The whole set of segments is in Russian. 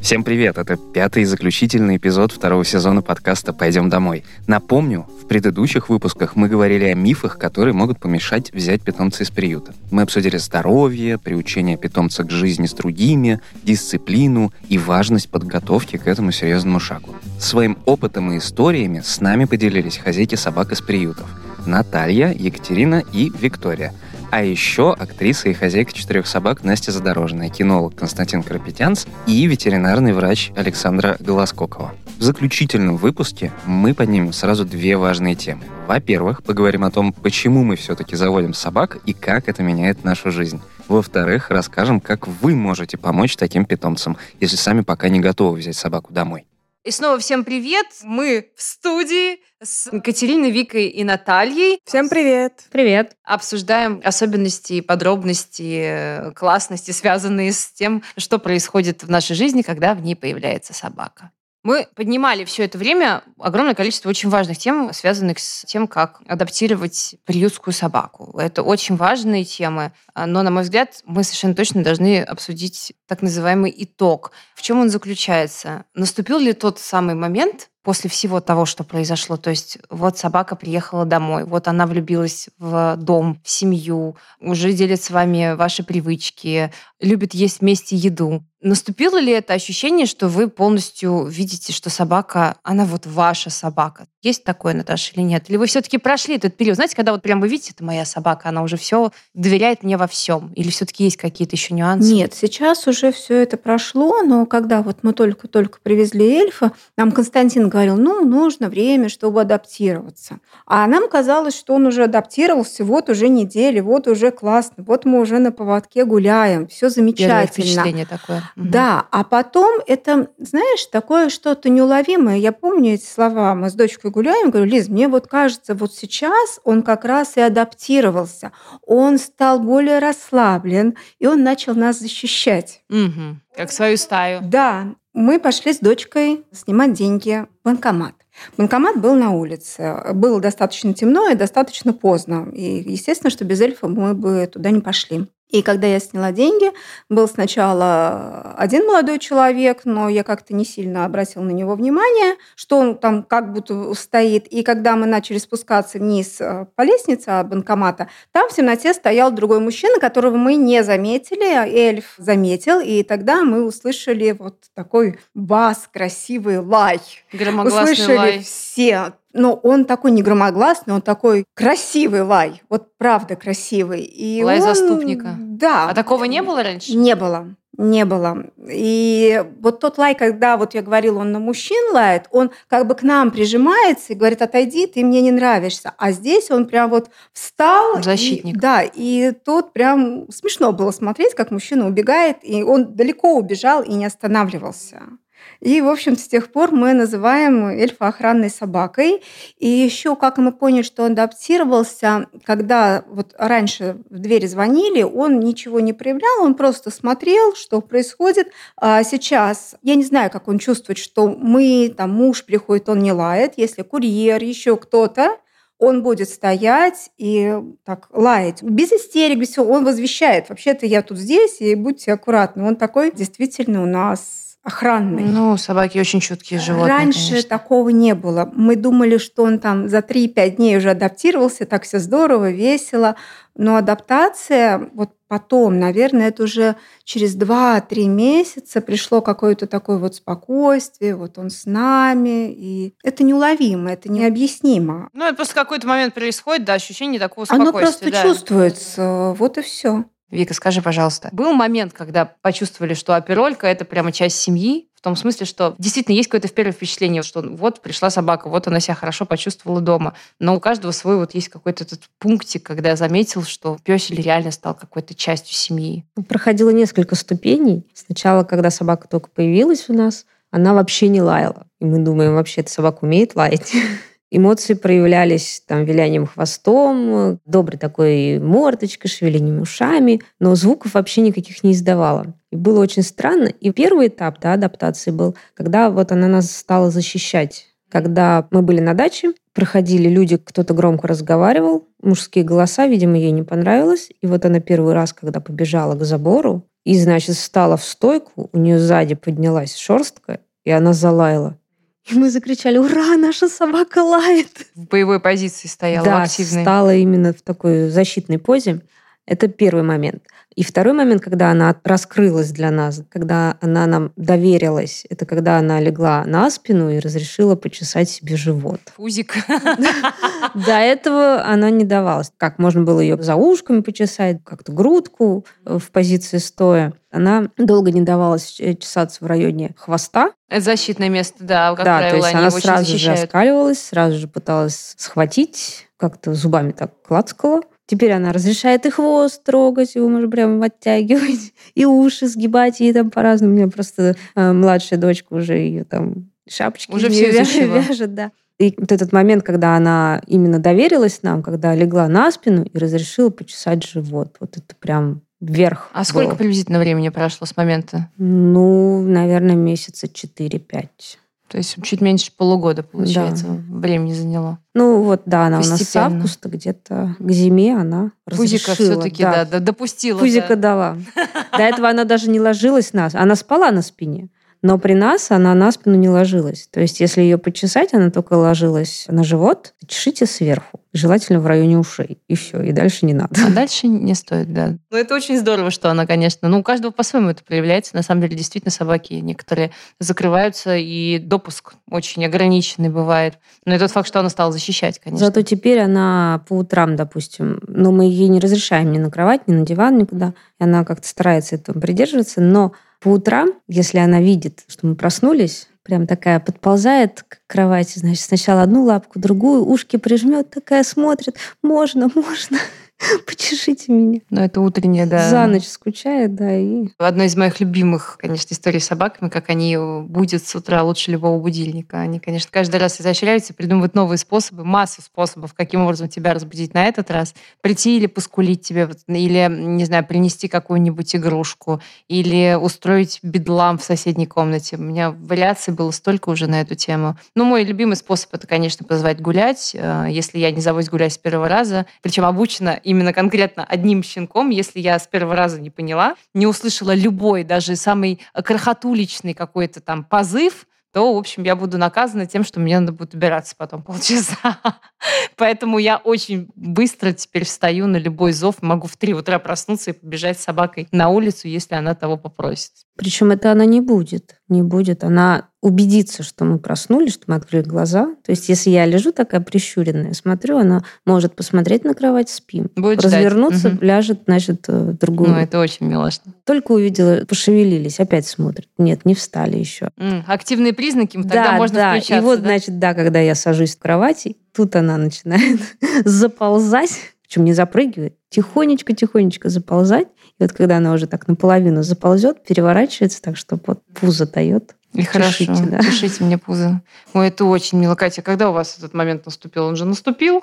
Всем привет! Это пятый и заключительный эпизод второго сезона подкаста «Пойдем домой». Напомню, в предыдущих выпусках мы говорили о мифах, которые могут помешать взять питомца из приюта. Мы обсудили здоровье, приучение питомца к жизни с другими, дисциплину и важность подготовки к этому серьезному шагу. Своим опытом и историями с нами поделились хозяйки собак из приютов Наталья, Екатерина и Виктория – а еще актриса и хозяйка четырех собак Настя Задорожная, кинолог Константин Карапетянц и ветеринарный врач Александра Голоскокова. В заключительном выпуске мы поднимем сразу две важные темы. Во-первых, поговорим о том, почему мы все-таки заводим собак и как это меняет нашу жизнь. Во-вторых, расскажем, как вы можете помочь таким питомцам, если сами пока не готовы взять собаку домой. И снова всем привет! Мы в студии с Екатериной, Викой и Натальей. Всем привет! Привет! Обсуждаем особенности и подробности, э, классности, связанные с тем, что происходит в нашей жизни, когда в ней появляется собака. Мы поднимали все это время огромное количество очень важных тем, связанных с тем, как адаптировать приютскую собаку. Это очень важные темы, но, на мой взгляд, мы совершенно точно должны обсудить так называемый итог. В чем он заключается? Наступил ли тот самый момент, после всего того, что произошло. То есть вот собака приехала домой, вот она влюбилась в дом, в семью, уже делит с вами ваши привычки, любит есть вместе еду. Наступило ли это ощущение, что вы полностью видите, что собака, она вот ваша собака? Есть такое, Наташа, или нет? Или вы все-таки прошли этот период? Знаете, когда вот прям вы видите, это моя собака, она уже все доверяет мне во всем? Или все-таки есть какие-то еще нюансы? Нет, сейчас уже все это прошло, но когда вот мы только-только привезли эльфа, нам Константин говорил, ну, нужно время, чтобы адаптироваться. А нам казалось, что он уже адаптировался, вот уже недели, вот уже классно, вот мы уже на поводке гуляем, все замечательно. Первое впечатление такое. Да, а потом это, знаешь, такое что-то неуловимое. Я помню эти слова. Мы с дочкой гуляем, говорю, Лиз, мне вот кажется, вот сейчас он как раз и адаптировался. Он стал более расслаблен, и он начал нас защищать. Угу. Как свою стаю. Да. Мы пошли с дочкой снимать деньги в банкомат. Банкомат был на улице. Было достаточно темно и достаточно поздно. И, естественно, что без эльфа мы бы туда не пошли. И когда я сняла деньги, был сначала один молодой человек, но я как-то не сильно обратила на него внимание, что он там как будто стоит. И когда мы начали спускаться вниз э, по лестнице от банкомата, там в темноте стоял другой мужчина, которого мы не заметили, эльф заметил, и тогда мы услышали вот такой бас, красивый лай. Громогласный услышали лай. все но он такой не громогласный, он такой красивый лай. Вот правда красивый. И лай он... заступника. Да. А такого не было раньше? Не было. Не было. И вот тот лай, когда вот я говорила, он на мужчин лает, он как бы к нам прижимается и говорит, отойди, ты мне не нравишься. А здесь он прям вот встал. Защитник. И, да, и тут прям смешно было смотреть, как мужчина убегает, и он далеко убежал и не останавливался. И, в общем с тех пор мы называем эльфа охранной собакой. И еще, как мы поняли, что он адаптировался, когда вот раньше в двери звонили, он ничего не проявлял, он просто смотрел, что происходит. А сейчас я не знаю, как он чувствует, что мы, там, муж приходит, он не лает. Если курьер, еще кто-то, он будет стоять и так лаять. Без истерик, без всего. Он возвещает. Вообще-то я тут здесь, и будьте аккуратны. Он такой действительно у нас охранный. Ну, собаки очень чуткие животные. Раньше конечно. такого не было. Мы думали, что он там за 3-5 дней уже адаптировался, так все здорово, весело. Но адаптация вот потом, наверное, это уже через 2-3 месяца пришло какое-то такое вот спокойствие, вот он с нами, и это неуловимо, это необъяснимо. Ну, это просто какой-то момент происходит, да, ощущение такого спокойствия. Оно просто да. чувствуется, вот и все. Вика, скажи, пожалуйста, был момент, когда почувствовали, что оперолька – это прямо часть семьи, в том смысле, что действительно есть какое-то первое впечатление, что вот пришла собака, вот она себя хорошо почувствовала дома. Но у каждого свой вот есть какой-то этот пунктик, когда заметил, что песель реально стал какой-то частью семьи. Проходило несколько ступеней. Сначала, когда собака только появилась у нас, она вообще не лаяла. И мы думаем, вообще эта собака умеет лаять. Эмоции проявлялись там вилянием хвостом, доброй такой мордочкой, шевелением ушами, но звуков вообще никаких не издавала. И было очень странно. И первый этап да, адаптации был, когда вот она нас стала защищать. Когда мы были на даче, проходили люди, кто-то громко разговаривал, мужские голоса, видимо, ей не понравилось. И вот она первый раз, когда побежала к забору, И, значит, встала в стойку, у нее сзади поднялась шерстка, и она залаяла. И мы закричали, ура, наша собака лает. В боевой позиции стояла, да, активной. стала именно в такой защитной позе. Это первый момент. И второй момент, когда она раскрылась для нас, когда она нам доверилась, это когда она легла на спину и разрешила почесать себе живот. Фузик. До этого она не давалась. Как можно было ее за ушками почесать, как-то грудку в позиции стоя. Она долго не давалась чесаться в районе хвоста. Это защитное место, да, как да, правило, то есть она сразу же защищают. оскаливалась, сразу же пыталась схватить, как-то зубами так клацкала. Теперь она разрешает и хвост трогать, его можно прям оттягивать, и уши сгибать, и там по-разному. У меня просто э, младшая дочка уже ее там шапочки Уже из всё неё вя- изучила. вяжет, да. И вот этот момент, когда она именно доверилась нам, когда легла на спину и разрешила почесать живот, вот это прям вверх. А сколько был. приблизительно времени прошло с момента? Ну, наверное, месяца 4-5. То есть чуть меньше полугода, получается, времени заняло. Ну вот, да, она у нас с Постепенно. августа где-то к зиме она Пузика все-таки, да, да, допустила. Пузика да. дала. До этого она даже не ложилась на... Она спала на спине, но при нас она на спину не ложилась. То есть если ее почесать, она только ложилась на живот. Чешите сверху, желательно в районе ушей. И все, и дальше не надо. А дальше не стоит, да. Ну, это очень здорово, что она, конечно, ну, у каждого по-своему это проявляется. На самом деле, действительно, собаки некоторые закрываются, и допуск очень ограниченный бывает. Но и тот факт, что она стала защищать, конечно. Зато теперь она по утрам, допустим, ну, мы ей не разрешаем ни на кровать, ни на диван, никуда. И она как-то старается этого придерживаться. Но по утрам, если она видит, что мы проснулись, прям такая подползает к кровати, значит, сначала одну лапку, другую, ушки прижмет, такая смотрит, можно, можно, почешите меня. Но это утренняя, да. За ночь скучает, да, и... Одна из моих любимых, конечно, историй с собаками, как они будут с утра лучше любого будильника. Они, конечно, каждый раз изощряются, придумывают новые способы, массу способов, каким образом тебя разбудить на этот раз. Прийти или поскулить тебе, или, не знаю, принести какую-нибудь игрушку, или устроить бедлам в соседней комнате. У меня вариаций было столько уже на эту тему. Ну, мой любимый способ это, конечно, позвать гулять, э, если я не зовусь гулять с первого раза. Причем обучена именно конкретно одним щенком, если я с первого раза не поняла, не услышала любой, даже самый крохотуличный какой-то там позыв, то, в общем, я буду наказана тем, что мне надо будет убираться потом полчаса. Поэтому я очень быстро теперь встаю на любой зов, могу в 3 утра проснуться и побежать с собакой на улицу, если она того попросит. Причем это она не будет. Не будет. Она убедится, что мы проснулись, что мы открыли глаза. То есть, если я лежу такая прищуренная, смотрю, она может посмотреть на кровать, спим. Будет ждать. Развернуться, Мгм. ляжет, значит, э, в другую. Ну, это очень милошно. Только увидела, пошевелились, опять смотрят. Нет, не встали еще. Активные признаки, тогда да, можно да. включаться. И вот, да? значит, да, когда я сажусь в кровати, тут она начинает заползать, причем не запрыгивает, тихонечко-тихонечко заползать. И вот когда она уже так наполовину заползет, переворачивается так, что вот пузо дает. И хорошо. Чешите, да. Чешите мне пузо. Ой, это очень мило. Катя, когда у вас этот момент наступил? Он же наступил.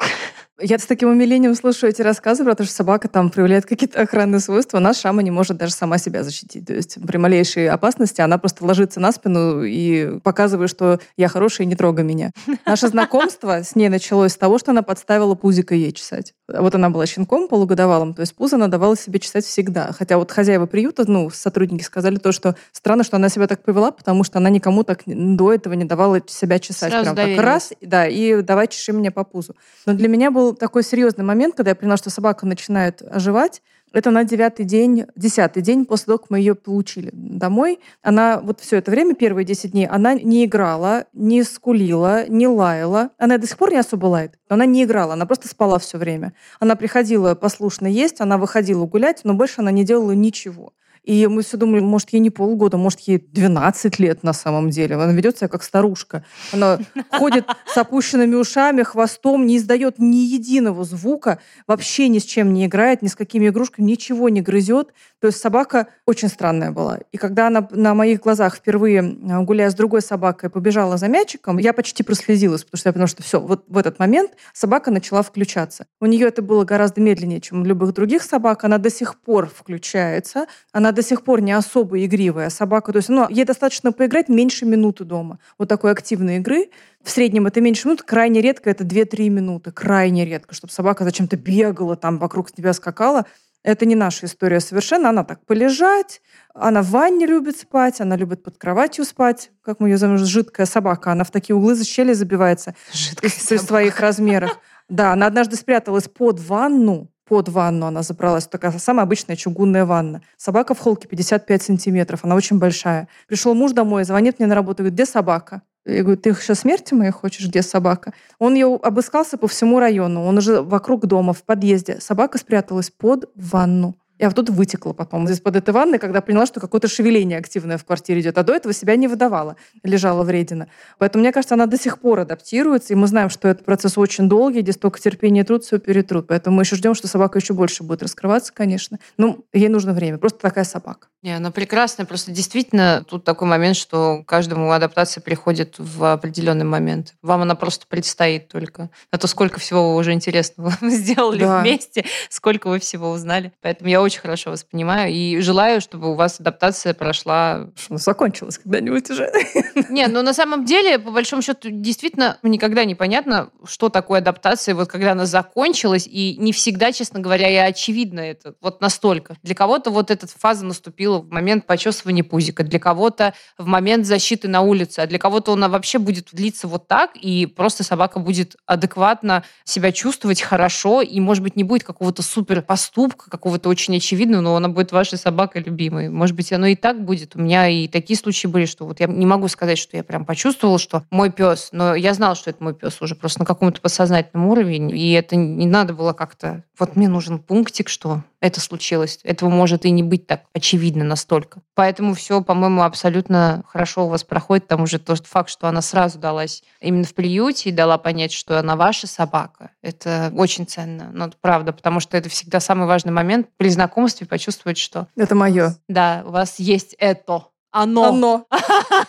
Я с таким умилением слушаю эти рассказы про то, что собака там проявляет какие-то охранные свойства. Наша Шама не может даже сама себя защитить. То есть при малейшей опасности она просто ложится на спину и показывает, что я хорошая, не трогай меня. Наше знакомство с ней началось с того, что она подставила пузико ей чесать. Вот она была щенком полугодовалым, то есть пузо она давала себе чесать всегда. Хотя вот хозяева приюта, ну, сотрудники сказали то, что странно, что она себя так повела, потому что она никому так до этого не давала себя чесать. Сразу Прям так раз, да, и давай чеши мне по пузу. Но для меня был такой серьезный момент, когда я поняла, что собака начинает оживать. Это на девятый день, десятый день после того, как мы ее получили домой. Она вот все это время, первые 10 дней, она не играла, не скулила, не лаяла. Она до сих пор не особо лает, но она не играла, она просто спала все время. Она приходила послушно есть, она выходила гулять, но больше она не делала ничего. И мы все думали, может, ей не полгода, может, ей 12 лет на самом деле. Она ведет себя как старушка. Она ходит с опущенными ушами, хвостом, не издает ни единого звука, вообще ни с чем не играет, ни с какими игрушками, ничего не грызет. То есть собака очень странная была. И когда она на моих глазах впервые, э, гуляя с другой собакой, побежала за мячиком, я почти прослезилась, потому что я поняла, что все, вот в этот момент собака начала включаться. У нее это было гораздо медленнее, чем у любых других собак. Она до сих пор включается, она до сих пор не особо игривая собака. То есть ну, ей достаточно поиграть меньше минуты дома. Вот такой активной игры. В среднем это меньше минут, крайне редко это 2-3 минуты. Крайне редко, чтобы собака зачем-то бегала, там вокруг тебя скакала. Это не наша история совершенно. Она так полежать, она в ванне любит спать, она любит под кроватью спать, как мы ее зовем, жидкая собака. Она в такие углы за щели забивается Жидкая при своих размерах. Да, она однажды спряталась под ванну, под ванну она забралась. Такая самая обычная чугунная ванна. Собака в холке 55 сантиметров, она очень большая. Пришел муж домой, звонит мне на работу, говорит, где собака? Я говорю, ты сейчас смерти моей хочешь? Где собака? Он ее обыскался по всему району. Он уже вокруг дома, в подъезде. Собака спряталась под ванну. Я вот тут вытекла потом здесь под этой ванной, когда поняла, что какое-то шевеление активное в квартире идет. А до этого себя не выдавала, лежала вредина. Поэтому, мне кажется, она до сих пор адаптируется. И мы знаем, что этот процесс очень долгий, где столько терпения и труд, все перетрут. Поэтому мы еще ждем, что собака еще больше будет раскрываться, конечно. Ну, ей нужно время. Просто такая собака. Не, она прекрасная. Просто действительно тут такой момент, что каждому адаптация приходит в определенный момент. Вам она просто предстоит только. А то сколько всего вы уже интересного сделали Да. вместе, сколько вы всего узнали. Поэтому я очень хорошо вас понимаю и желаю, чтобы у вас адаптация прошла она закончилась когда-нибудь уже. Не, ну на самом деле, по большому счету, действительно никогда не понятно, что такое адаптация, вот когда она закончилась, и не всегда, честно говоря, и очевидно это вот настолько. Для кого-то вот эта фаза наступила в момент почесывания пузика, для кого-то в момент защиты на улице, а для кого-то она вообще будет длиться вот так, и просто собака будет адекватно себя чувствовать хорошо, и, может быть, не будет какого-то супер поступка, какого-то очень очевидного, но она будет вашей собакой любимой. Может быть, оно и так будет. У меня и такие случаи были, что вот я не могу сказать, что я прям почувствовала, что мой пес, но я знала, что это мой пес уже просто на каком-то подсознательном уровне, и это не надо было как-то... Вот мне нужен пунктик, что это случилось. Этого может и не быть так очевидно настолько. Поэтому все, по-моему, абсолютно хорошо у вас проходит. Там уже тот факт, что она сразу далась именно в приюте и дала понять, что она ваша собака. Это очень ценно. Но это правда, потому что это всегда самый важный момент при знакомстве почувствовать, что Это мое. да, у вас есть это. Оно. Оно.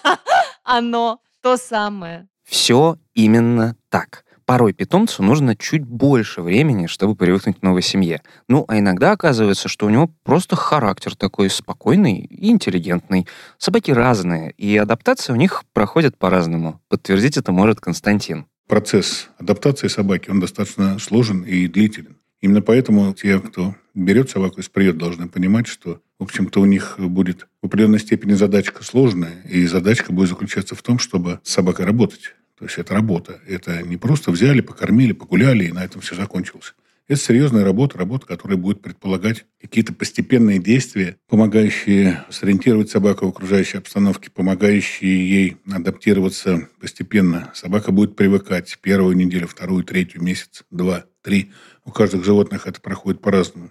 Оно. То самое. Все именно так. Порой питомцу нужно чуть больше времени, чтобы привыкнуть к новой семье. Ну, а иногда оказывается, что у него просто характер такой спокойный и интеллигентный. Собаки разные, и адаптация у них проходит по-разному. Подтвердить это может Константин. Процесс адаптации собаки, он достаточно сложен и длителен. Именно поэтому те, кто берет собаку из приюта, должны понимать, что, в общем-то, у них будет в определенной степени задачка сложная, и задачка будет заключаться в том, чтобы с собакой работать. То есть это работа. Это не просто взяли, покормили, погуляли, и на этом все закончилось. Это серьезная работа, работа, которая будет предполагать какие-то постепенные действия, помогающие сориентировать собаку в окружающей обстановке, помогающие ей адаптироваться постепенно. Собака будет привыкать первую неделю, вторую, третью, месяц, два, три. У каждых животных это проходит по-разному.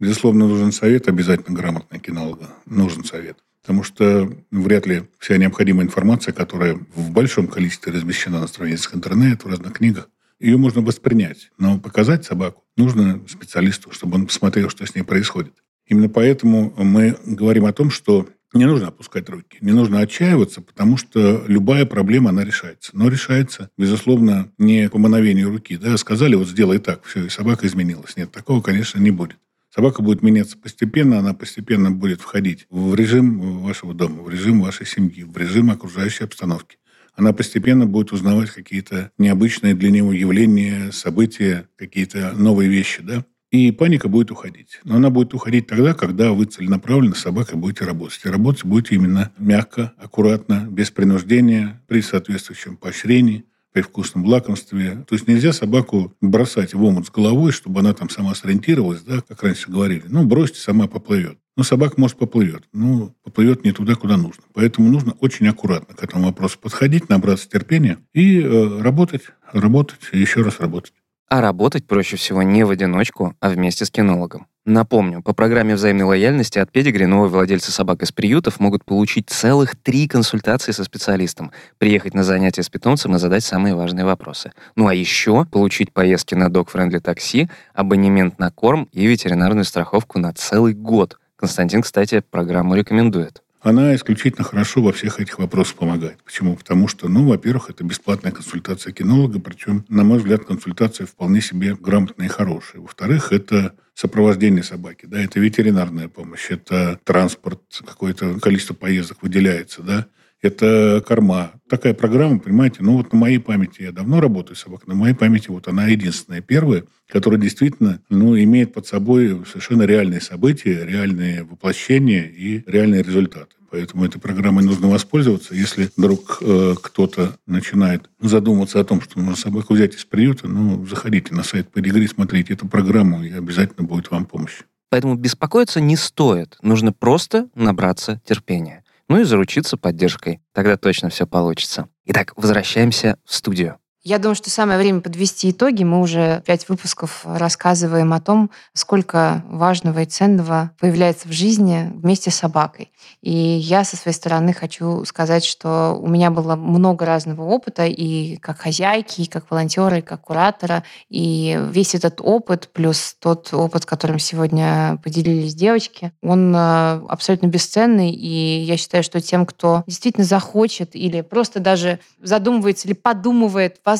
Безусловно, нужен совет, обязательно грамотный кинолога. Нужен совет. Потому что вряд ли вся необходимая информация, которая в большом количестве размещена на страницах интернета, в разных книгах, ее можно воспринять. Но показать собаку нужно специалисту, чтобы он посмотрел, что с ней происходит. Именно поэтому мы говорим о том, что не нужно опускать руки, не нужно отчаиваться, потому что любая проблема, она решается. Но решается, безусловно, не по мановению руки. Да, сказали, вот сделай так, все, и собака изменилась. Нет, такого, конечно, не будет. Собака будет меняться постепенно, она постепенно будет входить в режим вашего дома, в режим вашей семьи, в режим окружающей обстановки. Она постепенно будет узнавать какие-то необычные для него явления, события, какие-то новые вещи, да. И паника будет уходить. Но она будет уходить тогда, когда вы целенаправленно с собакой будете работать. И работать будете именно мягко, аккуратно, без принуждения, при соответствующем поощрении, при вкусном лакомстве. То есть нельзя собаку бросать в омут с головой, чтобы она там сама сориентировалась, да, как раньше говорили. Ну, бросьте, сама поплывет. Ну, собака, может, поплывет. Ну, поплывет не туда, куда нужно. Поэтому нужно очень аккуратно к этому вопросу подходить, набраться терпения и э, работать, работать еще раз работать. А работать проще всего не в одиночку, а вместе с кинологом. Напомню, по программе взаимной лояльности от Педигри новые владельцы собак из приютов могут получить целых три консультации со специалистом, приехать на занятия с питомцем и задать самые важные вопросы. Ну а еще получить поездки на док-френдли такси, абонемент на корм и ветеринарную страховку на целый год. Константин, кстати, программу рекомендует. Она исключительно хорошо во всех этих вопросах помогает. Почему? Потому что, ну, во-первых, это бесплатная консультация кинолога, причем, на мой взгляд, консультация вполне себе грамотная и хорошая. Во-вторых, это сопровождение собаки, да, это ветеринарная помощь, это транспорт, какое-то количество поездок выделяется, да, это корма. Такая программа, понимаете, ну вот на моей памяти, я давно работаю с собакой, на моей памяти вот она единственная, первая, которая действительно ну, имеет под собой совершенно реальные события, реальные воплощения и реальные результаты. Поэтому этой программой нужно воспользоваться. Если вдруг э, кто-то начинает задумываться о том, что нужно собаку взять из приюта, ну, заходите на сайт Pedigree, смотрите эту программу, и обязательно будет вам помощь. Поэтому беспокоиться не стоит. Нужно просто набраться терпения. Ну и заручиться поддержкой. Тогда точно все получится. Итак, возвращаемся в студию. Я думаю, что самое время подвести итоги. Мы уже пять выпусков рассказываем о том, сколько важного и ценного появляется в жизни вместе с собакой. И я со своей стороны хочу сказать, что у меня было много разного опыта и как хозяйки, и как волонтера, и как куратора. И весь этот опыт, плюс тот опыт, которым сегодня поделились девочки, он э, абсолютно бесценный. И я считаю, что тем, кто действительно захочет или просто даже задумывается или подумывает, возможно,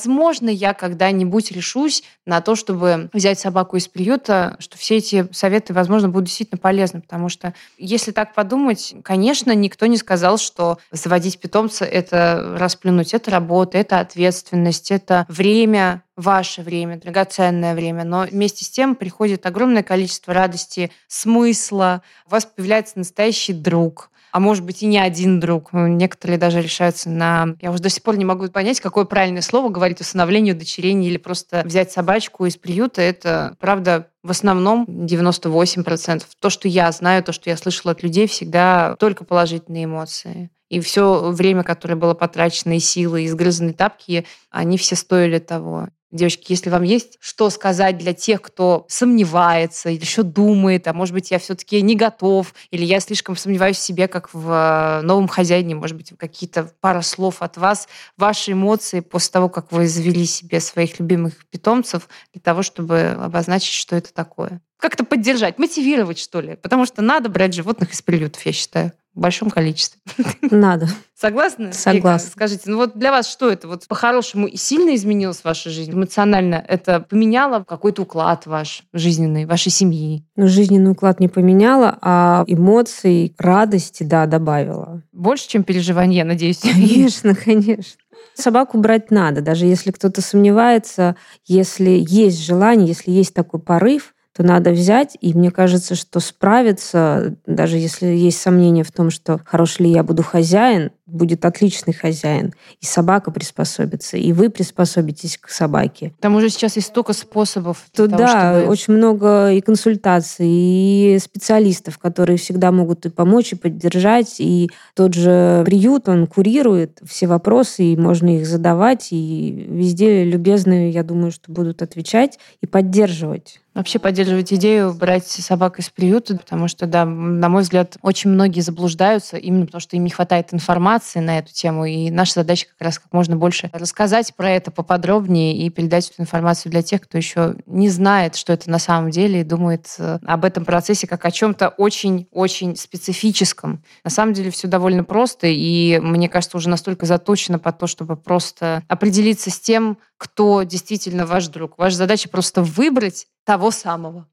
я когда-нибудь решусь на то, чтобы взять собаку из приюта, что все эти советы, возможно, будут действительно полезны, потому что если так подумать, конечно, никто не сказал, что заводить питомца — это расплюнуть, это работа, это ответственность, это время, ваше время, драгоценное время, но вместе с тем приходит огромное количество радости, смысла, у вас появляется настоящий друг, а может быть и не один друг. Некоторые даже решаются на... Я уже до сих пор не могу понять, какое правильное слово говорить усыновлению, удочерению или просто взять собачку из приюта. Это, правда, в основном 98%. То, что я знаю, то, что я слышала от людей, всегда только положительные эмоции. И все время, которое было потрачено, и силы, и сгрызанные тапки, они все стоили того. Девочки, если вам есть что сказать для тех, кто сомневается или еще думает, а может быть, я все-таки не готов, или я слишком сомневаюсь в себе, как в э, новом хозяине, может быть, какие-то пара слов от вас, ваши эмоции после того, как вы завели себе своих любимых питомцев, для того, чтобы обозначить, что это такое. Как-то поддержать, мотивировать, что ли, потому что надо брать животных из приютов, я считаю в большом количестве. Надо. Согласны? Согласна. Скажите, ну вот для вас что это? Вот по-хорошему сильно изменилась ваша жизнь? Эмоционально это поменяло какой-то уклад ваш жизненный, вашей семьи? Ну, жизненный уклад не поменяла, а эмоций, радости, да, добавила. Больше, чем переживания, надеюсь? Конечно, конечно. Собаку брать надо, даже если кто-то сомневается, если есть желание, если есть такой порыв, то надо взять, и мне кажется, что справиться, даже если есть сомнения в том, что хороший ли я буду хозяин, будет отличный хозяин, и собака приспособится, и вы приспособитесь к собаке. Там уже сейчас есть столько способов. То того, да, чтобы... очень много и консультаций, и специалистов, которые всегда могут и помочь, и поддержать, и тот же приют, он курирует все вопросы, и можно их задавать, и везде любезные, я думаю, что будут отвечать и поддерживать. Вообще поддерживать идею брать собак из приюта, потому что, да, на мой взгляд, очень многие заблуждаются именно потому, что им не хватает информации на эту тему. И наша задача как раз как можно больше рассказать про это поподробнее и передать эту информацию для тех, кто еще не знает, что это на самом деле, и думает э, об этом процессе как о чем-то очень-очень специфическом. На самом деле все довольно просто, и мне кажется, уже настолько заточено под то, чтобы просто определиться с тем, кто действительно ваш друг. Ваша задача просто выбрать того самого.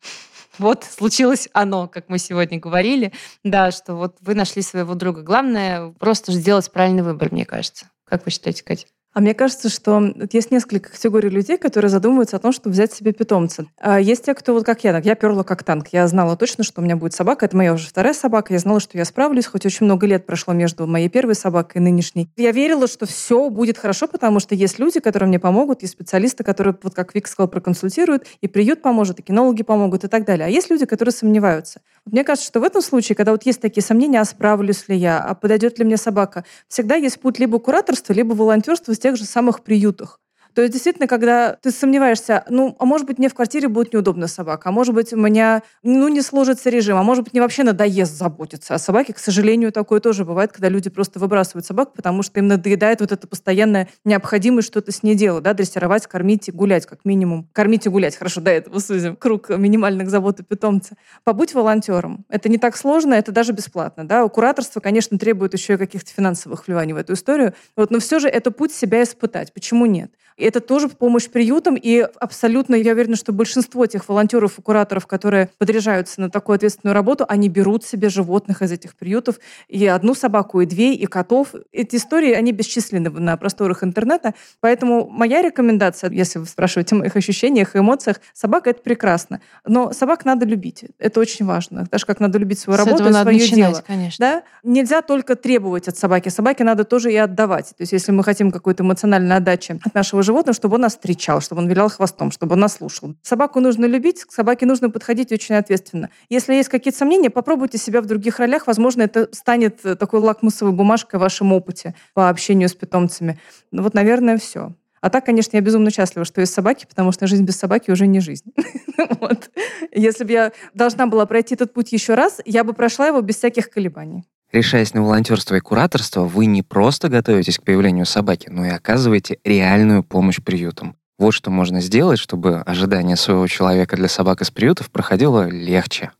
Вот случилось оно, как мы сегодня говорили, да, что вот вы нашли своего друга. Главное просто сделать правильный выбор, мне кажется. Как вы считаете, Катя? А мне кажется, что есть несколько категорий людей, которые задумываются о том, чтобы взять себе питомца. А есть те, кто вот как я, я перла как танк. Я знала точно, что у меня будет собака. Это моя уже вторая собака. Я знала, что я справлюсь, хоть очень много лет прошло между моей первой собакой и нынешней. Я верила, что все будет хорошо, потому что есть люди, которые мне помогут, есть специалисты, которые, вот как Вик сказал, проконсультируют, и приют поможет, и кинологи помогут, и так далее. А есть люди, которые сомневаются. Мне кажется, что в этом случае, когда вот есть такие сомнения, а справлюсь ли я, а подойдет ли мне собака, всегда есть путь либо кураторства, либо волонтерства с тех же самых приютах. То есть действительно, когда ты сомневаешься, ну, а может быть, мне в квартире будет неудобно собака, а может быть, у меня, ну, не сложится режим, а может быть, мне вообще надоест заботиться о собаке. К сожалению, такое тоже бывает, когда люди просто выбрасывают собаку, потому что им надоедает вот эта постоянная необходимость что-то с ней делать, да, дрессировать, кормить и гулять, как минимум. Кормить и гулять, хорошо, до этого сузим круг минимальных забот о питомце. Побудь волонтером. Это не так сложно, это даже бесплатно, да. Кураторство, конечно, требует еще и каких-то финансовых вливаний в эту историю, вот, но все же это путь себя испытать. Почему нет? Это тоже помощь приютам, и абсолютно, я уверена, что большинство тех волонтеров и кураторов, которые подряжаются на такую ответственную работу, они берут себе животных из этих приютов, и одну собаку, и две, и котов. Эти истории, они бесчисленны на просторах интернета, поэтому моя рекомендация, если вы спрашиваете о моих ощущениях и эмоциях, собака — это прекрасно. Но собак надо любить. Это очень важно. Так же, как надо любить свою С работу и свое начинать, дело. Конечно. Да? Нельзя только требовать от собаки. Собаке надо тоже и отдавать. То есть если мы хотим какой-то эмоциональной отдачи от нашего животного, чтобы он нас встречал, чтобы он вилял хвостом, чтобы он нас слушал. Собаку нужно любить, к собаке нужно подходить очень ответственно. Если есть какие-то сомнения, попробуйте себя в других ролях. Возможно, это станет такой лакмусовой бумажкой в вашем опыте по общению с питомцами. Ну вот, наверное, все. А так, конечно, я безумно счастлива, что есть собаки, потому что жизнь без собаки уже не жизнь. Если бы я должна была пройти этот путь еще раз, я бы прошла его без всяких колебаний. Решаясь на волонтерство и кураторство, вы не просто готовитесь к появлению собаки, но и оказываете реальную помощь приютам. Вот что можно сделать, чтобы ожидание своего человека для собак из приютов проходило легче.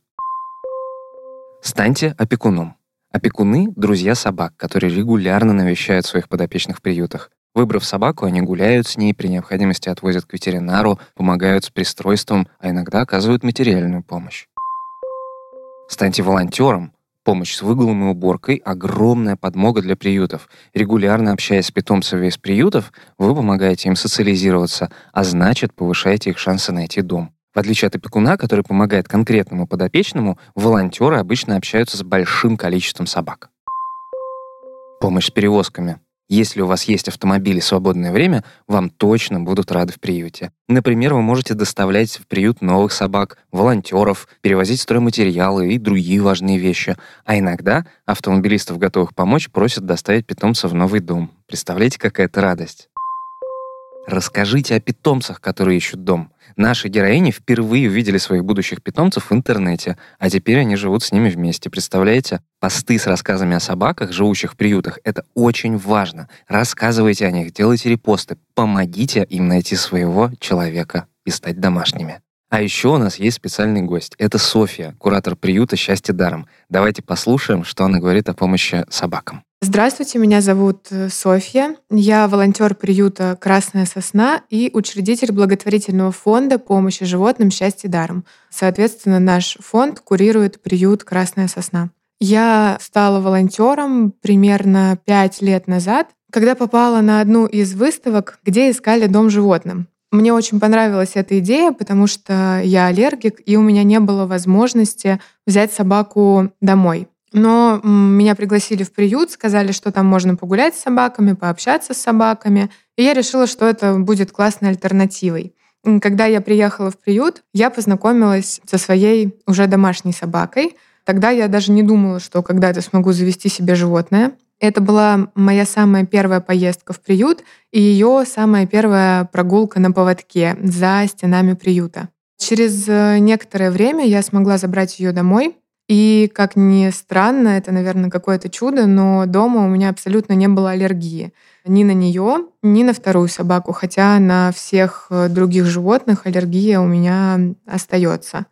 Станьте опекуном. Опекуны — друзья собак, которые регулярно навещают своих подопечных в приютах. Выбрав собаку, они гуляют с ней, при необходимости отвозят к ветеринару, помогают с пристройством, а иногда оказывают материальную помощь. Станьте волонтером. Помощь с выгулом и уборкой – огромная подмога для приютов. Регулярно общаясь с питомцами из приютов, вы помогаете им социализироваться, а значит, повышаете их шансы найти дом. В отличие от опекуна, который помогает конкретному подопечному, волонтеры обычно общаются с большим количеством собак. Помощь с перевозками – если у вас есть автомобиль и свободное время, вам точно будут рады в приюте. Например, вы можете доставлять в приют новых собак, волонтеров, перевозить стройматериалы и другие важные вещи. А иногда автомобилистов, готовых помочь, просят доставить питомца в новый дом. Представляете, какая это радость? Расскажите о питомцах, которые ищут дом. Наши героини впервые увидели своих будущих питомцев в интернете, а теперь они живут с ними вместе. Представляете? Посты с рассказами о собаках, живущих в приютах, это очень важно. Рассказывайте о них, делайте репосты, помогите им найти своего человека и стать домашними. А еще у нас есть специальный гость. Это Софья, куратор приюта «Счастье даром». Давайте послушаем, что она говорит о помощи собакам. Здравствуйте, меня зовут э, Софья. Я волонтер приюта «Красная сосна» и учредитель благотворительного фонда помощи животным «Счастье даром». Соответственно, наш фонд курирует приют «Красная сосна». Я стала волонтером примерно пять лет назад, когда попала на одну из выставок, где искали дом животным. Мне очень понравилась эта идея, потому что я аллергик, и у меня не было возможности взять собаку домой. Но меня пригласили в приют, сказали, что там можно погулять с собаками, пообщаться с собаками. И я решила, что это будет классной альтернативой. Когда я приехала в приют, я познакомилась со своей уже домашней собакой. Тогда я даже не думала, что когда-то смогу завести себе животное. Это была моя самая первая поездка в приют и ее самая первая прогулка на поводке за стенами приюта. Через э, некоторое время я смогла забрать ее домой, и, как ни странно, это, наверное, какое-то чудо, но дома у меня абсолютно не было аллергии. Ни на нее, ни на вторую собаку, хотя на всех э, других животных аллергия у меня остается.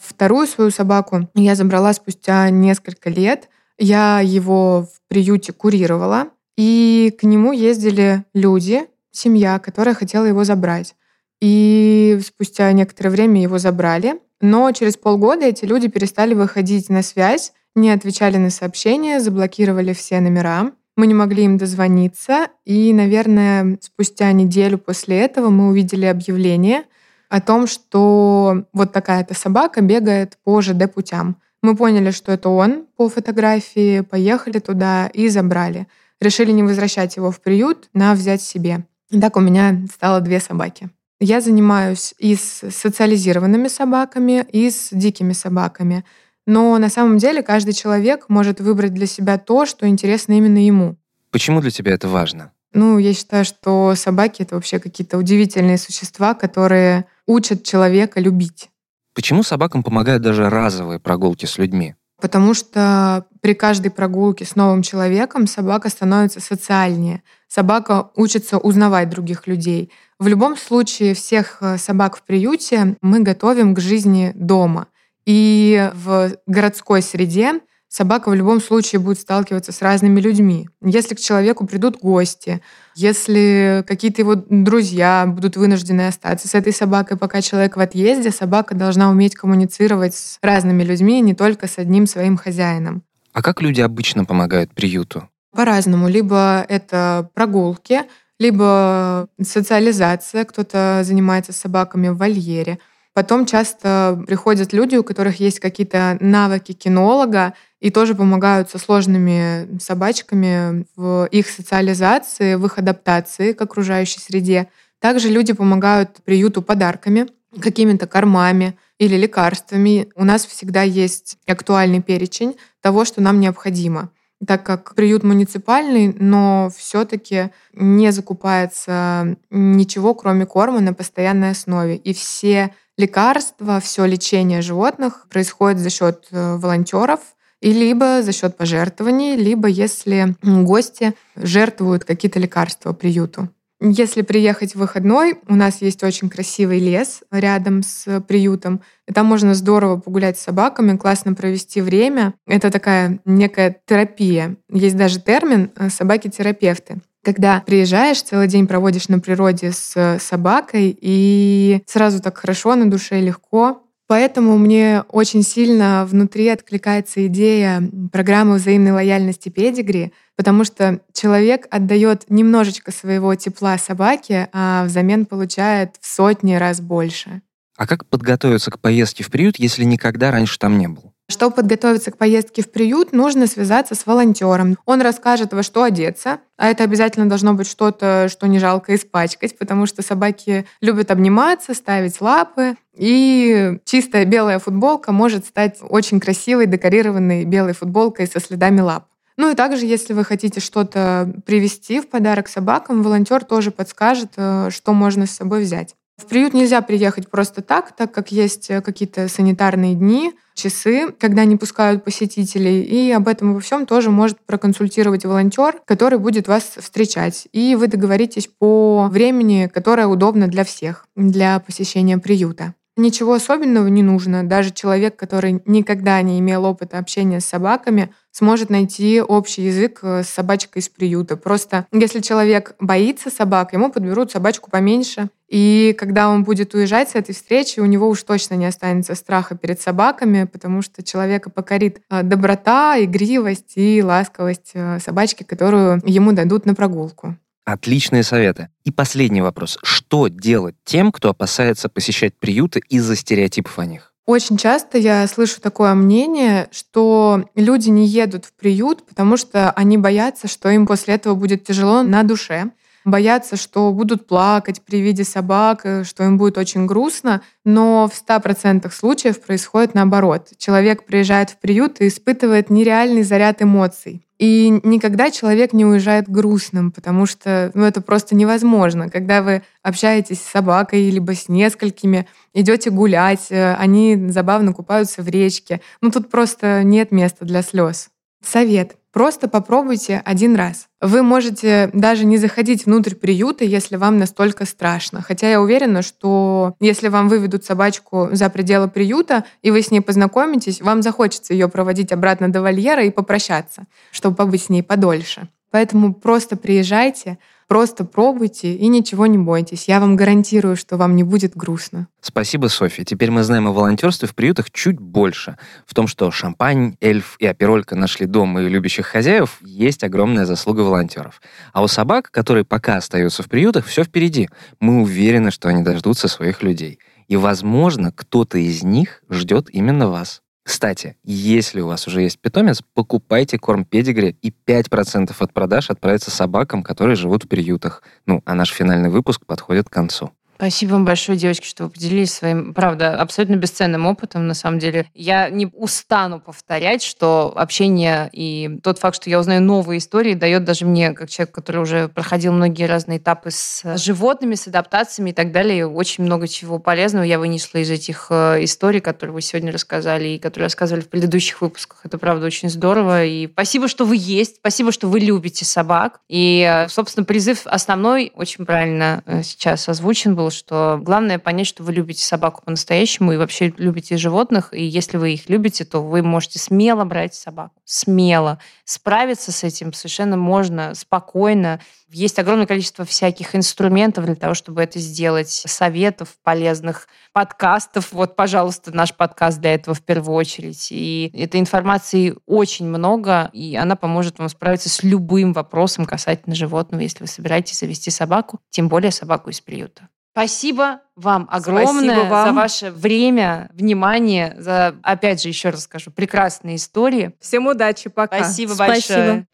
Вторую свою собаку я забрала спустя несколько лет. Я его в приюте курировала, и к нему ездили люди, семья, которая хотела его забрать. И спустя некоторое время его забрали. Но через полгода эти люди перестали выходить на связь, не отвечали на сообщения, заблокировали все номера. Мы не могли им дозвониться. И, наверное, спустя неделю после этого мы увидели объявление о том, что вот такая-то собака бегает по ЖД-путям. Мы поняли, что это он по фотографии, поехали туда и забрали. Решили не возвращать его в приют, на взять себе. И так у меня стало две собаки. Я занимаюсь и с социализированными собаками, и с дикими собаками. Но на самом деле каждый человек может выбрать для себя то, что интересно именно ему. Почему для тебя это важно? Ну, я считаю, что собаки — это вообще какие-то удивительные существа, которые учат человека любить. Почему собакам помогают даже разовые прогулки с людьми? Потому что при каждой прогулке с новым человеком собака становится социальнее. Собака учится узнавать других людей. В любом случае всех э, собак в приюте мы готовим к жизни дома. И в городской среде собака в любом случае будет сталкиваться с разными людьми. Если к человеку придут гости, если какие-то его друзья будут вынуждены остаться с этой собакой, пока человек в отъезде, собака должна уметь коммуницировать с разными людьми, не только с одним своим хозяином. А как люди обычно помогают приюту? По-разному. Либо это прогулки, либо социализация, кто-то занимается собаками в вольере. Потом часто приходят люди, у которых есть какие-то навыки кинолога, и тоже помогают со сложными собачками в их социализации, в их адаптации к окружающей среде. Также люди помогают приюту подарками, какими-то кормами или лекарствами. У нас всегда есть актуальный перечень того, что нам необходимо так как приют муниципальный, но все-таки не закупается ничего, кроме корма на постоянной основе. И все лекарства, все лечение животных происходит за счет э, волонтеров, и либо за счет пожертвований, либо если гости жертвуют какие-то лекарства приюту. Если приехать в выходной, у нас есть очень красивый лес рядом с приютом. И там можно здорово погулять с собаками, классно провести время. Это такая некая терапия. Есть даже термин э, «собаки-терапевты» когда приезжаешь, целый день проводишь на природе с собакой, и сразу так хорошо на душе, легко. Поэтому мне очень сильно внутри откликается идея программы взаимной лояльности педигри, потому что человек отдает немножечко своего тепла собаке, а взамен получает в сотни раз больше. А как подготовиться к поездке в приют, если никогда раньше там не был? Чтобы подготовиться к поездке в приют, нужно связаться с волонтером. Он расскажет, во что одеться, а это обязательно должно быть что-то, что не жалко испачкать, потому что собаки любят обниматься, ставить лапы, и чистая белая футболка может стать очень красивой, декорированной белой футболкой со следами лап. Ну и также, если вы хотите что-то привезти в подарок собакам, волонтер тоже подскажет, э, что можно с собой взять. В приют нельзя приехать просто так, так как есть э, какие-то санитарные дни, часы, когда не пускают посетителей. И об этом во всем тоже может проконсультировать волонтер, который будет вас встречать. И вы договоритесь по времени, которое удобно для всех, для посещения приюта. Ничего особенного не нужно. Даже человек, который никогда не имел опыта общения с собаками, сможет найти общий язык э, с собачкой из приюта. Просто если человек боится собак, ему подберут собачку поменьше. И когда он будет уезжать с этой встречи, у него уж точно не останется страха перед собаками, потому что человека покорит э, доброта, игривость и ласковость э, собачки, которую ему дадут на прогулку. Отличные советы. И последний вопрос. Что делать тем, кто опасается посещать приюты из-за стереотипов о них? Очень часто я слышу такое мнение, что люди не едут в приют, потому что они боятся, что им после этого будет тяжело на душе, боятся, что будут плакать при виде собак, э, что им будет очень грустно, но в 100% случаев происходит наоборот. Человек приезжает в приют и испытывает нереальный заряд эмоций. И никогда человек не уезжает грустным, потому что ну, это просто невозможно. Когда вы общаетесь с собакой, либо с несколькими, идете гулять, э, они забавно купаются в речке. Ну тут просто нет места для слез. Совет. Просто попробуйте один раз. Вы можете даже не заходить внутрь приюта, если вам настолько страшно. Хотя я уверена, что если вам выведут собачку за пределы приюта, и вы с ней познакомитесь, вам захочется ее проводить обратно до вольера и попрощаться, чтобы побыть с ней подольше. Поэтому просто приезжайте, Просто пробуйте и ничего не бойтесь. Я вам гарантирую, что вам не будет грустно. Спасибо, Софья. Теперь мы знаем о волонтерстве в приютах чуть больше. В том, что шампань, эльф и аперолька нашли дом и любящих хозяев, есть огромная заслуга волонтеров. А у собак, которые пока остаются в приютах, все впереди. Мы уверены, что они дождутся своих людей. И, возможно, кто-то из них ждет именно вас. Кстати, если у вас уже есть питомец, покупайте корм педигри, и 5% от продаж отправится собакам, которые живут в приютах. Ну, а наш финальный выпуск подходит к концу. Спасибо вам большое, девочки, что вы поделились своим, правда, абсолютно бесценным опытом, на самом деле. Я не устану повторять, что общение и тот факт, что я узнаю новые истории, дает даже мне, как человек, который уже проходил многие разные этапы с животными, с адаптациями и так далее, очень много чего полезного я вынесла из этих э, историй, которые вы сегодня рассказали и которые рассказывали в предыдущих выпусках. Это, правда, очень здорово. И спасибо, что вы есть, спасибо, что вы любите собак. И, э, собственно, призыв основной очень правильно э, сейчас озвучен был рассказывал, что главное понять, что вы любите собаку по-настоящему и вообще любите животных. И если вы их любите, то вы можете смело брать собаку. Смело. Справиться с этим совершенно можно спокойно. Есть огромное количество всяких инструментов для того, чтобы это сделать, советов полезных, подкастов. Вот, пожалуйста, наш подкаст для этого в первую очередь. И этой информации очень много, и она поможет вам справиться с любым вопросом касательно животного, если вы собираетесь завести собаку, тем более собаку из приюта. Спасибо вам огромное Спасибо вам. за ваше время, внимание, за, опять же, еще раз скажу, прекрасные истории. Всем удачи, пока. Спасибо, Спасибо. большое.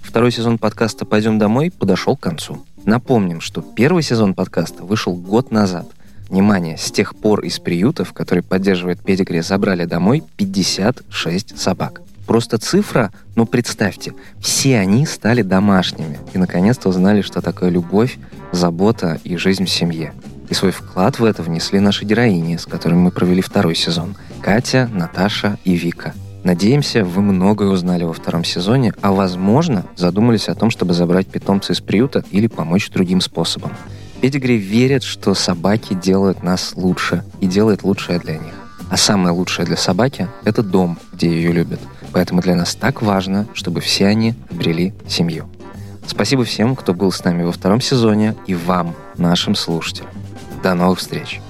Второй сезон подкаста «Пойдем домой» подошел к концу. Напомним, что первый сезон подкаста вышел год назад. Внимание, с тех пор из приютов, которые поддерживает педигри, забрали домой 56 собак. Просто цифра, но представьте, все они стали домашними и наконец-то узнали, что такое любовь, забота и жизнь в семье. И свой вклад в это внесли наши героини, с которыми мы провели второй сезон. Катя, Наташа и Вика. Надеемся, вы многое узнали во втором сезоне, а возможно, задумались о том, чтобы забрать питомца из приюта или помочь другим способом. Педигри верят, что собаки делают нас лучше и делают лучшее для них. А самое лучшее для собаки – это дом, где ее любят. Поэтому для нас так важно, чтобы все они обрели семью. Спасибо всем, кто был с нами во втором сезоне, и вам, нашим слушателям. До новых встреч!